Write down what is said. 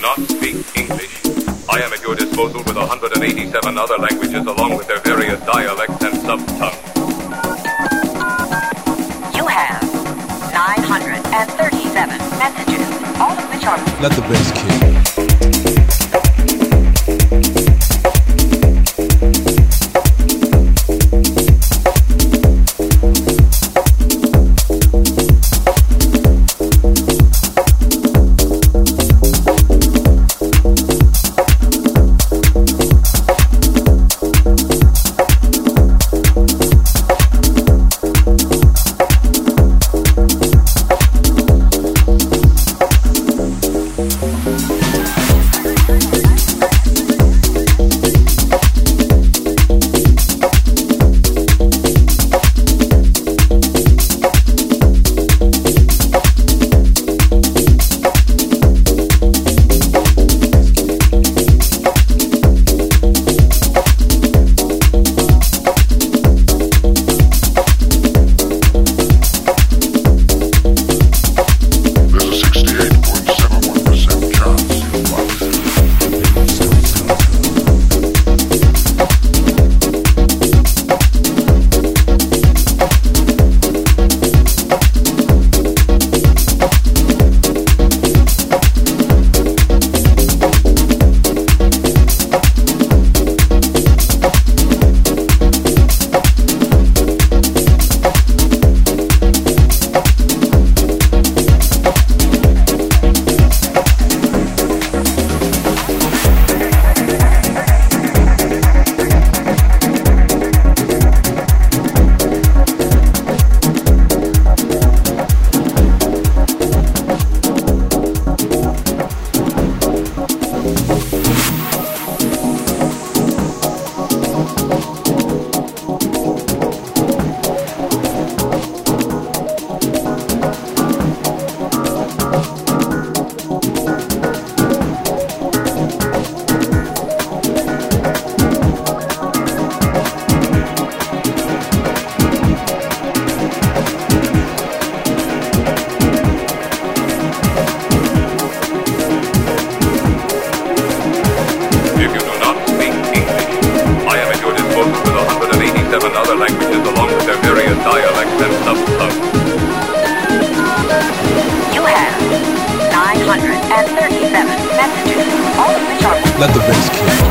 not speak English, I am at your disposal with 187 other languages along with their various dialects and sub-tongues. You have 937 messages, all of which are... Let the best kid. Languages along with their various dialects and sub-tongues. You have 937 messages, all of which are... Let the bass kick.